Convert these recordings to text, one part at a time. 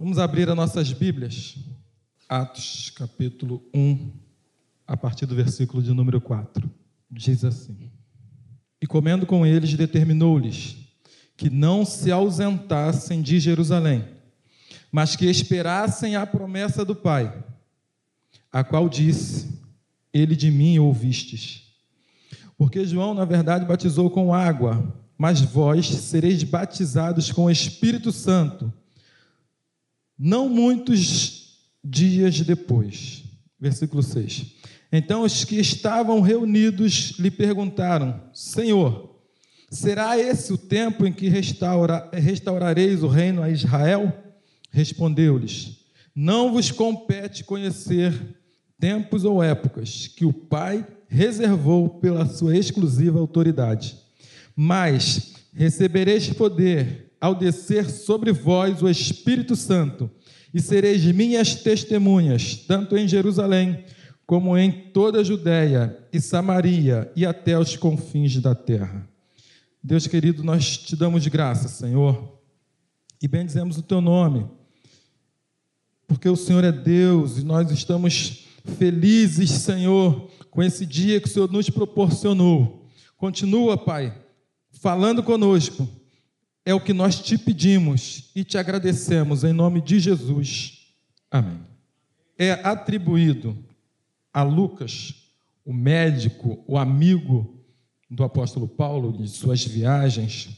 Vamos abrir as nossas Bíblias. Atos, capítulo 1, a partir do versículo de número 4. Diz assim: E comendo com eles, determinou-lhes que não se ausentassem de Jerusalém, mas que esperassem a promessa do Pai, a qual disse: Ele de mim ouvistes. Porque João, na verdade, batizou com água, mas vós sereis batizados com o Espírito Santo não muitos dias depois. Versículo 6. Então os que estavam reunidos lhe perguntaram: Senhor, será esse o tempo em que restaura, restaurareis o reino a Israel? Respondeu-lhes: Não vos compete conhecer tempos ou épocas que o Pai reservou pela sua exclusiva autoridade. Mas recebereis poder ao descer sobre vós o Espírito Santo, e sereis minhas testemunhas, tanto em Jerusalém, como em toda a Judéia e Samaria e até os confins da terra. Deus querido, nós te damos graça, Senhor, e bendizemos o teu nome, porque o Senhor é Deus e nós estamos felizes, Senhor, com esse dia que o Senhor nos proporcionou. Continua, Pai, falando conosco é o que nós te pedimos e te agradecemos em nome de Jesus. Amém. É atribuído a Lucas, o médico, o amigo do apóstolo Paulo, de suas viagens,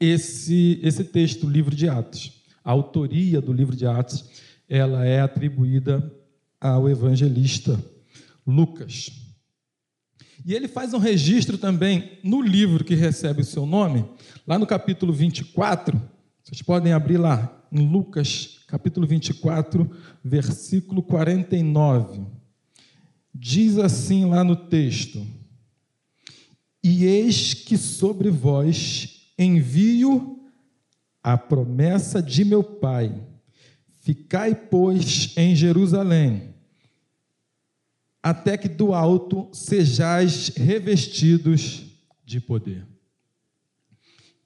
esse, esse texto, o livro de Atos. A autoria do livro de Atos, ela é atribuída ao evangelista Lucas. E ele faz um registro também no livro que recebe o seu nome, lá no capítulo 24. Vocês podem abrir lá, em Lucas, capítulo 24, versículo 49. Diz assim lá no texto: E eis que sobre vós envio a promessa de meu Pai. Ficai, pois, em Jerusalém até que do alto sejais revestidos de poder.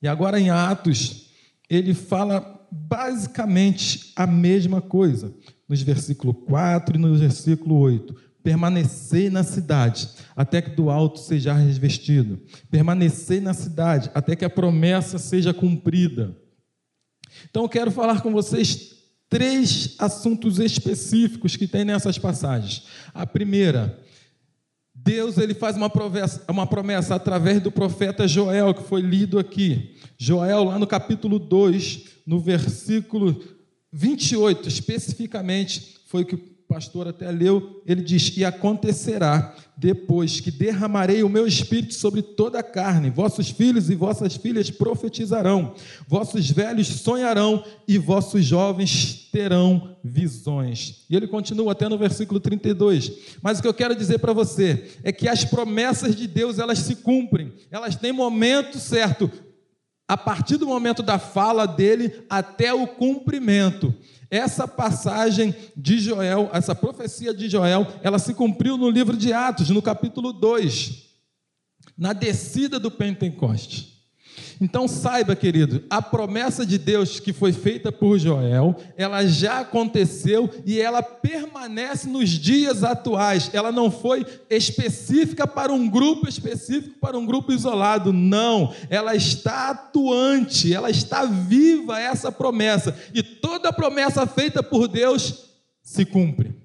E agora em Atos, ele fala basicamente a mesma coisa, nos versículo 4 e no versículo 8. Permanecer na cidade, até que do alto seja revestido. Permanecer na cidade, até que a promessa seja cumprida. Então eu quero falar com vocês três assuntos específicos que tem nessas passagens. A primeira, Deus ele faz uma promessa, uma promessa através do profeta Joel, que foi lido aqui. Joel, lá no capítulo 2, no versículo 28, especificamente, foi que pastor até leu, ele diz: E acontecerá depois que derramarei o meu espírito sobre toda a carne, vossos filhos e vossas filhas profetizarão, vossos velhos sonharão e vossos jovens terão visões. E ele continua até no versículo 32. Mas o que eu quero dizer para você é que as promessas de Deus, elas se cumprem, elas têm momento certo, a partir do momento da fala dele até o cumprimento. Essa passagem de Joel, essa profecia de Joel, ela se cumpriu no livro de Atos, no capítulo 2, na descida do Pentecoste. Então saiba, querido, a promessa de Deus que foi feita por Joel, ela já aconteceu e ela permanece nos dias atuais. Ela não foi específica para um grupo específico, para um grupo isolado, não. Ela está atuante, ela está viva essa promessa. E toda promessa feita por Deus se cumpre.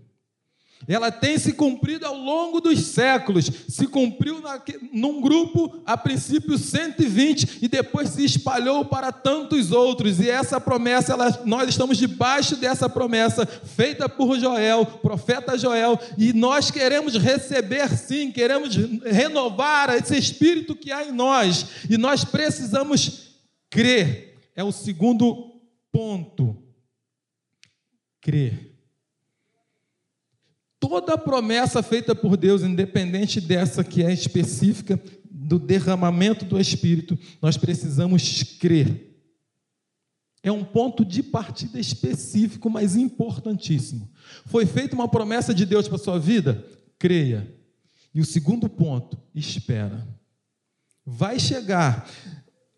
Ela tem se cumprido ao longo dos séculos. Se cumpriu na, num grupo, a princípio 120, e depois se espalhou para tantos outros. E essa promessa, ela, nós estamos debaixo dessa promessa, feita por Joel, profeta Joel, e nós queremos receber sim, queremos renovar esse espírito que há em nós, e nós precisamos crer. É o segundo ponto. Crer. Toda promessa feita por Deus, independente dessa que é específica do derramamento do Espírito, nós precisamos crer. É um ponto de partida específico, mas importantíssimo. Foi feita uma promessa de Deus para a sua vida? Creia. E o segundo ponto, espera. Vai chegar.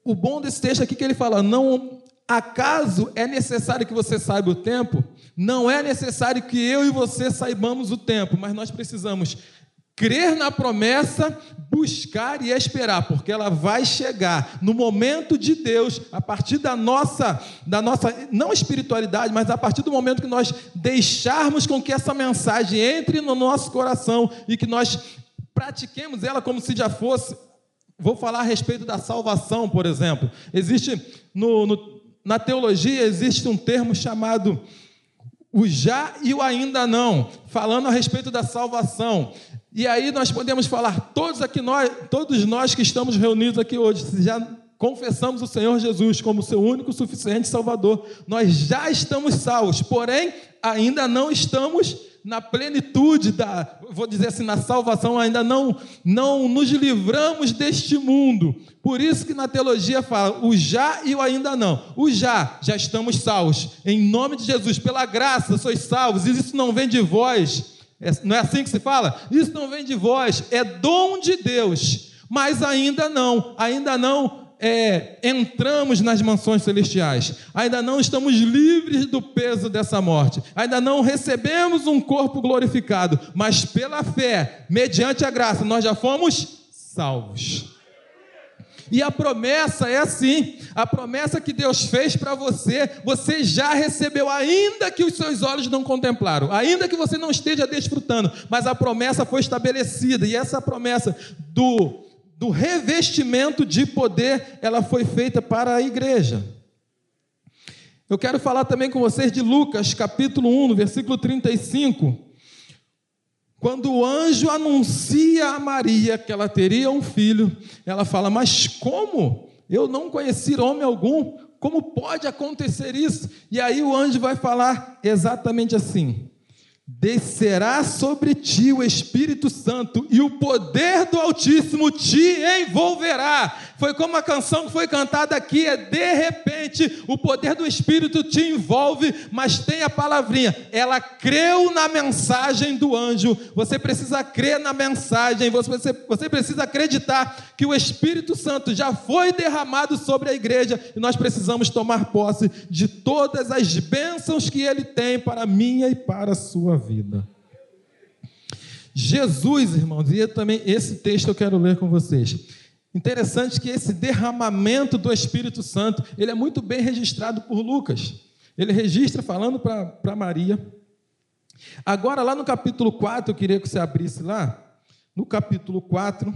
O bom desse texto aqui é que ele fala: não Acaso é necessário que você saiba o tempo? Não é necessário que eu e você saibamos o tempo, mas nós precisamos crer na promessa, buscar e esperar, porque ela vai chegar no momento de Deus, a partir da nossa, da nossa não espiritualidade, mas a partir do momento que nós deixarmos com que essa mensagem entre no nosso coração e que nós pratiquemos ela como se já fosse. Vou falar a respeito da salvação, por exemplo. Existe no, no na teologia existe um termo chamado o já e o ainda não, falando a respeito da salvação. E aí nós podemos falar, todos aqui nós, todos nós que estamos reunidos aqui hoje, já confessamos o Senhor Jesus como seu único suficiente Salvador, nós já estamos salvos, porém ainda não estamos na plenitude da, vou dizer assim, na salvação, ainda não, não nos livramos deste mundo. Por isso que na teologia fala o já e o ainda não. O já, já estamos salvos. Em nome de Jesus, pela graça sois salvos. E isso não vem de vós. É, não é assim que se fala? Isso não vem de vós, é dom de Deus. Mas ainda não, ainda não é, entramos nas mansões celestiais, ainda não estamos livres do peso dessa morte, ainda não recebemos um corpo glorificado, mas pela fé, mediante a graça, nós já fomos salvos. E a promessa é assim: a promessa que Deus fez para você, você já recebeu, ainda que os seus olhos não contemplaram, ainda que você não esteja desfrutando, mas a promessa foi estabelecida, e essa promessa do do revestimento de poder, ela foi feita para a igreja. Eu quero falar também com vocês de Lucas, capítulo 1, no versículo 35. Quando o anjo anuncia a Maria que ela teria um filho, ela fala: Mas como? Eu não conheci homem algum, como pode acontecer isso? E aí o anjo vai falar exatamente assim: descerá sobre ti o Espírito Santo e o poder do Altíssimo te envolverá. Foi como a canção que foi cantada aqui, é de repente o poder do Espírito te envolve, mas tem a palavrinha. Ela creu na mensagem do anjo. Você precisa crer na mensagem, você, você precisa acreditar que o Espírito Santo já foi derramado sobre a igreja e nós precisamos tomar posse de todas as bênçãos que ele tem para a minha e para a sua vida. Jesus, irmãos, e também esse texto eu quero ler com vocês. Interessante que esse derramamento do Espírito Santo, ele é muito bem registrado por Lucas. Ele registra falando para Maria. Agora, lá no capítulo 4, eu queria que você abrisse lá. No capítulo 4,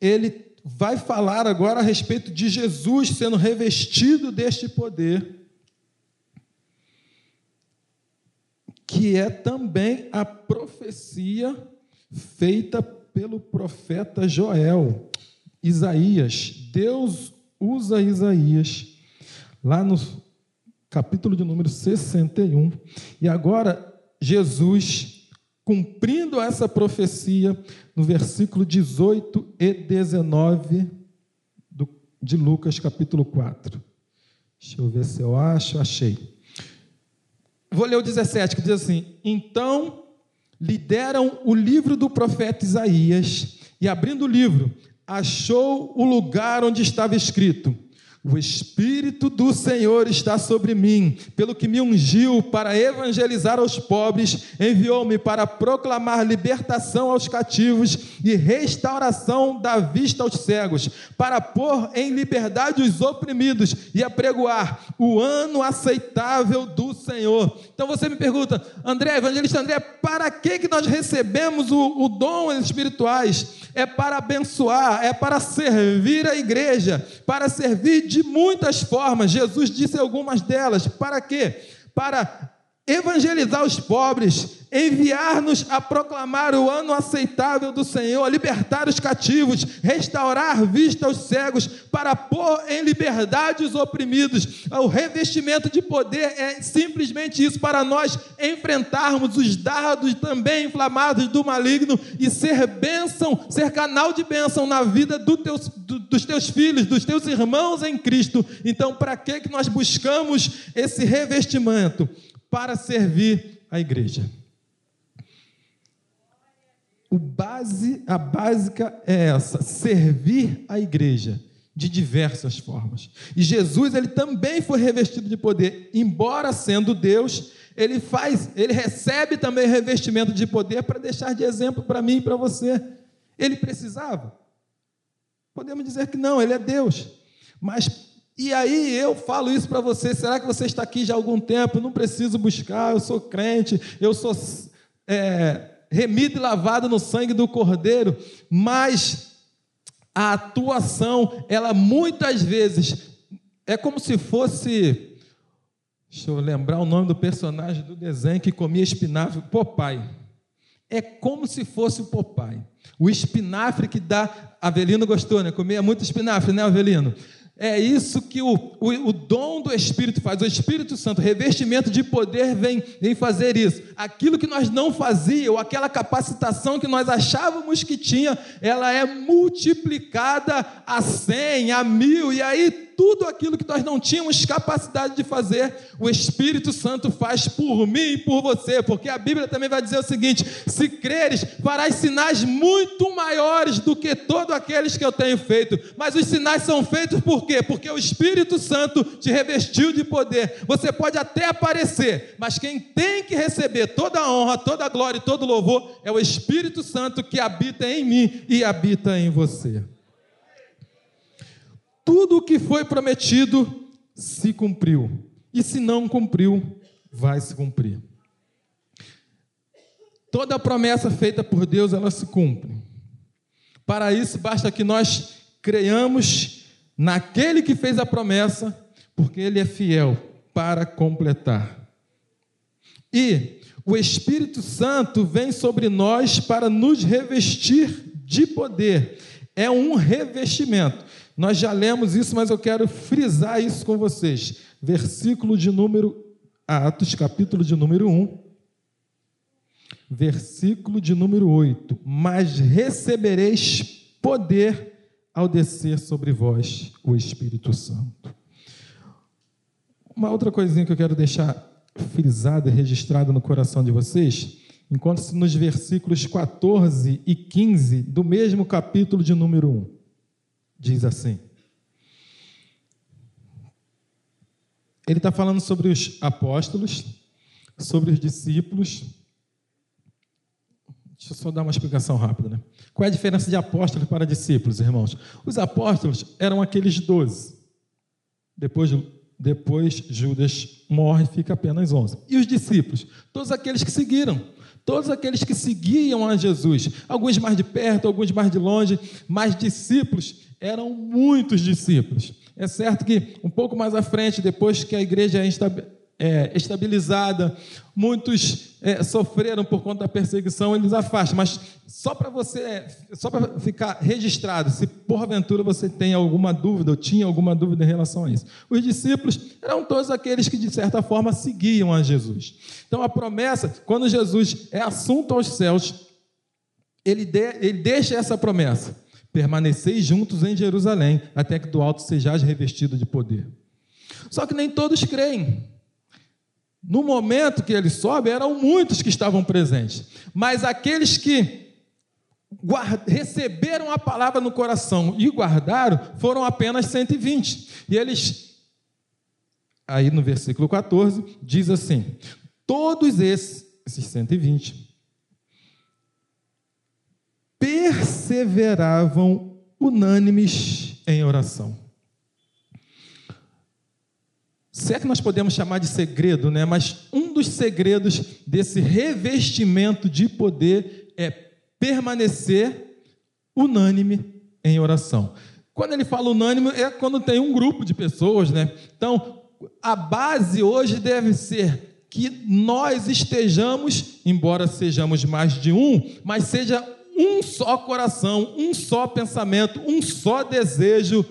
ele vai falar agora a respeito de Jesus sendo revestido deste poder, que é também a profecia feita pelo profeta Joel. Isaías, Deus usa Isaías lá no capítulo de número 61. E agora Jesus, cumprindo essa profecia, no versículo 18 e 19 do, de Lucas, capítulo 4. Deixa eu ver se eu acho, achei. Vou ler o 17, que diz assim: Então lhe deram o livro do profeta Isaías, e abrindo o livro, achou o lugar onde estava escrito: o Espírito do Senhor está sobre mim, pelo que me ungiu para evangelizar aos pobres, enviou-me para proclamar libertação aos cativos e restauração da vista aos cegos, para pôr em liberdade os oprimidos e apregoar o ano aceitável do Senhor. Então você me pergunta, André, evangelista André, para que, que nós recebemos o, o dom espirituais? É para abençoar, é para servir a igreja, para servir de muitas formas. Jesus disse algumas delas. Para quê? Para evangelizar os pobres, enviar-nos a proclamar o ano aceitável do Senhor, libertar os cativos, restaurar vista aos cegos, para pôr em liberdade os oprimidos. O revestimento de poder é simplesmente isso, para nós enfrentarmos os dardos também inflamados do maligno e ser bênção, ser canal de bênção na vida do teus, do, dos teus filhos, dos teus irmãos em Cristo. Então, para que, que nós buscamos esse revestimento? para servir a igreja. O base, a básica é essa: servir a igreja. de diversas formas. E Jesus, ele também foi revestido de poder, embora sendo Deus, ele faz, ele recebe também revestimento de poder para deixar de exemplo para mim e para você. Ele precisava? Podemos dizer que não, ele é Deus. Mas e aí eu falo isso para você, será que você está aqui já há algum tempo? Não preciso buscar, eu sou crente, eu sou é, remido e lavado no sangue do Cordeiro, mas a atuação, ela muitas vezes é como se fosse, deixa eu lembrar o nome do personagem do desenho que comia espinafre, Popeye. É como se fosse o Popeye. O espinafre que dá. Avelino gostou, né? Comia muito espinafre, né, Avelino? É isso que o, o, o, dom do Espírito faz, o Espírito Santo, revestimento de poder vem, vem fazer isso. Aquilo que nós não fazíamos, aquela capacitação que nós achávamos que tinha, ela é multiplicada a cem, a mil, e aí tudo aquilo que nós não tínhamos capacidade de fazer, o Espírito Santo faz por mim e por você, porque a Bíblia também vai dizer o seguinte: se creres, farás sinais muito maiores do que todos aqueles que eu tenho feito. Mas os sinais são feitos por quê? Porque o Espírito Santo te revestiu de poder. Você pode até aparecer, mas quem tem que receber toda a honra, toda a glória e todo o louvor é o Espírito Santo que habita em mim e habita em você tudo o que foi prometido se cumpriu. E se não cumpriu, vai se cumprir. Toda promessa feita por Deus, ela se cumpre. Para isso, basta que nós creiamos naquele que fez a promessa, porque ele é fiel para completar. E o Espírito Santo vem sobre nós para nos revestir de poder. É um revestimento. Nós já lemos isso, mas eu quero frisar isso com vocês. Versículo de número Atos, capítulo de número 1, versículo de número 8. Mas recebereis poder ao descer sobre vós o Espírito Santo. Uma outra coisinha que eu quero deixar frisada e registrada no coração de vocês, encontra-se nos versículos 14 e 15 do mesmo capítulo de número 1 diz assim. Ele está falando sobre os apóstolos, sobre os discípulos. Deixa eu só dar uma explicação rápida. Né? Qual é a diferença de apóstolos para discípulos, irmãos? Os apóstolos eram aqueles doze. Depois, depois Judas morre fica apenas onze. E os discípulos? Todos aqueles que seguiram. Todos aqueles que seguiam a Jesus, alguns mais de perto, alguns mais de longe, mas discípulos eram muitos discípulos. É certo que um pouco mais à frente, depois que a igreja é, é estabilizada, muitos é, sofreram por conta da perseguição, eles afastam. Mas só para você, só para ficar registrado, se porventura você tem alguma dúvida ou tinha alguma dúvida em relação a isso, os discípulos eram todos aqueles que de certa forma seguiam a Jesus. Então a promessa, quando Jesus é assunto aos céus, ele, de, ele deixa essa promessa permaneceis juntos em Jerusalém, até que do alto sejais revestido de poder. Só que nem todos creem. No momento que ele sobe, eram muitos que estavam presentes, mas aqueles que receberam a palavra no coração e guardaram foram apenas 120. E eles, aí no versículo 14, diz assim: todos esses, esses 120, perseveravam unânimes em oração. Se é que nós podemos chamar de segredo, né? Mas um dos segredos desse revestimento de poder é permanecer unânime em oração. Quando ele fala unânime, é quando tem um grupo de pessoas, né? Então, a base hoje deve ser que nós estejamos, embora sejamos mais de um, mas seja um só coração, um só pensamento, um só desejo.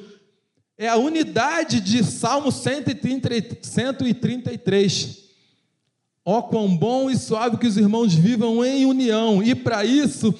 É a unidade de Salmo 133. Ó, oh, quão bom e suave que os irmãos vivam em união, e para isso,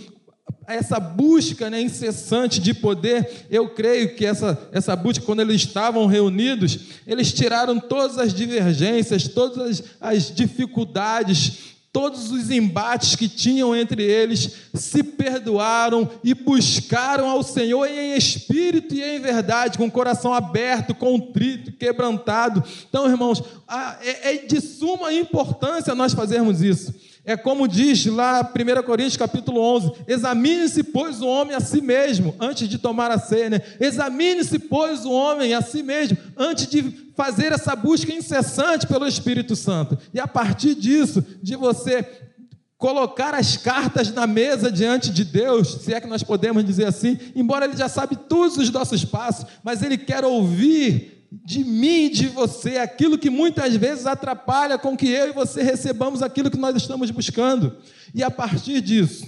essa busca né, incessante de poder, eu creio que essa, essa busca, quando eles estavam reunidos, eles tiraram todas as divergências, todas as, as dificuldades, todos os embates que tinham entre eles, se perdoaram e buscaram ao Senhor em espírito e em verdade, com o coração aberto, contrito, quebrantado. Então, irmãos, é, é de suma importância nós fazermos isso. É como diz lá 1 Coríntios capítulo 11: examine-se, pois, o homem a si mesmo, antes de tomar a ceia. Né? Examine-se, pois, o homem a si mesmo, antes de fazer essa busca incessante pelo Espírito Santo. E a partir disso, de você colocar as cartas na mesa diante de Deus, se é que nós podemos dizer assim, embora Ele já sabe todos os nossos passos, mas Ele quer ouvir de mim, de você, aquilo que muitas vezes atrapalha com que eu e você recebamos aquilo que nós estamos buscando. E a partir disso,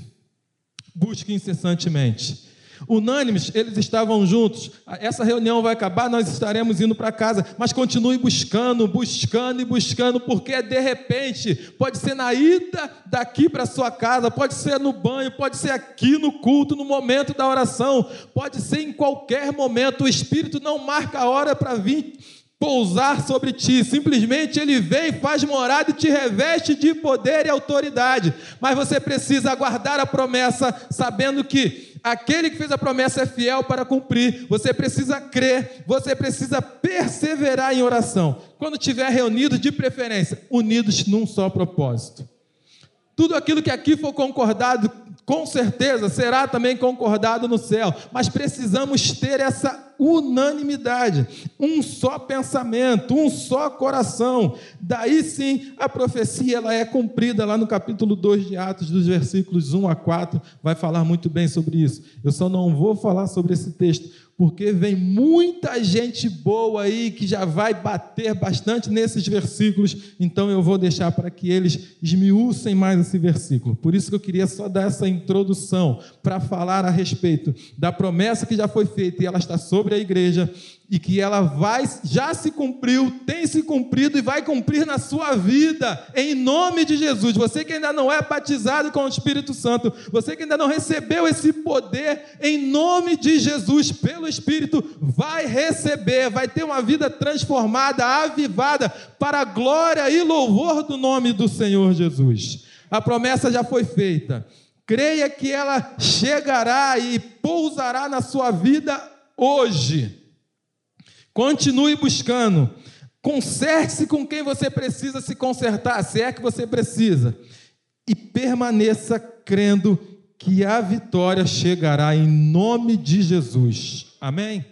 busque incessantemente. Unânimes, eles estavam juntos. Essa reunião vai acabar, nós estaremos indo para casa, mas continue buscando, buscando e buscando, porque de repente, pode ser na ida daqui para sua casa, pode ser no banho, pode ser aqui no culto, no momento da oração, pode ser em qualquer momento. O Espírito não marca a hora para vir pousar sobre ti, simplesmente ele vem, faz morada e te reveste de poder e autoridade. Mas você precisa aguardar a promessa, sabendo que aquele que fez a promessa é fiel para cumprir. Você precisa crer, você precisa perseverar em oração. Quando estiver reunido, de preferência, unidos num só propósito. Tudo aquilo que aqui for concordado, com certeza será também concordado no céu, mas precisamos ter essa unanimidade, um só pensamento, um só coração. Daí sim a profecia ela é cumprida lá no capítulo 2 de Atos, dos versículos 1 a 4, vai falar muito bem sobre isso. Eu só não vou falar sobre esse texto, porque vem muita gente boa aí que já vai bater bastante nesses versículos, então eu vou deixar para que eles esmiuçem mais esse versículo. Por isso que eu queria só dar essa introdução para falar a respeito da promessa que já foi feita e ela está sobre a igreja e que ela vai, já se cumpriu, tem se cumprido e vai cumprir na sua vida, em nome de Jesus. Você que ainda não é batizado com o Espírito Santo, você que ainda não recebeu esse poder, em nome de Jesus, pelo Espírito, vai receber, vai ter uma vida transformada, avivada, para a glória e louvor do nome do Senhor Jesus. A promessa já foi feita. Creia que ela chegará e pousará na sua vida hoje. Continue buscando. Conserte-se com quem você precisa se consertar, se é que você precisa. E permaneça crendo que a vitória chegará em nome de Jesus. Amém?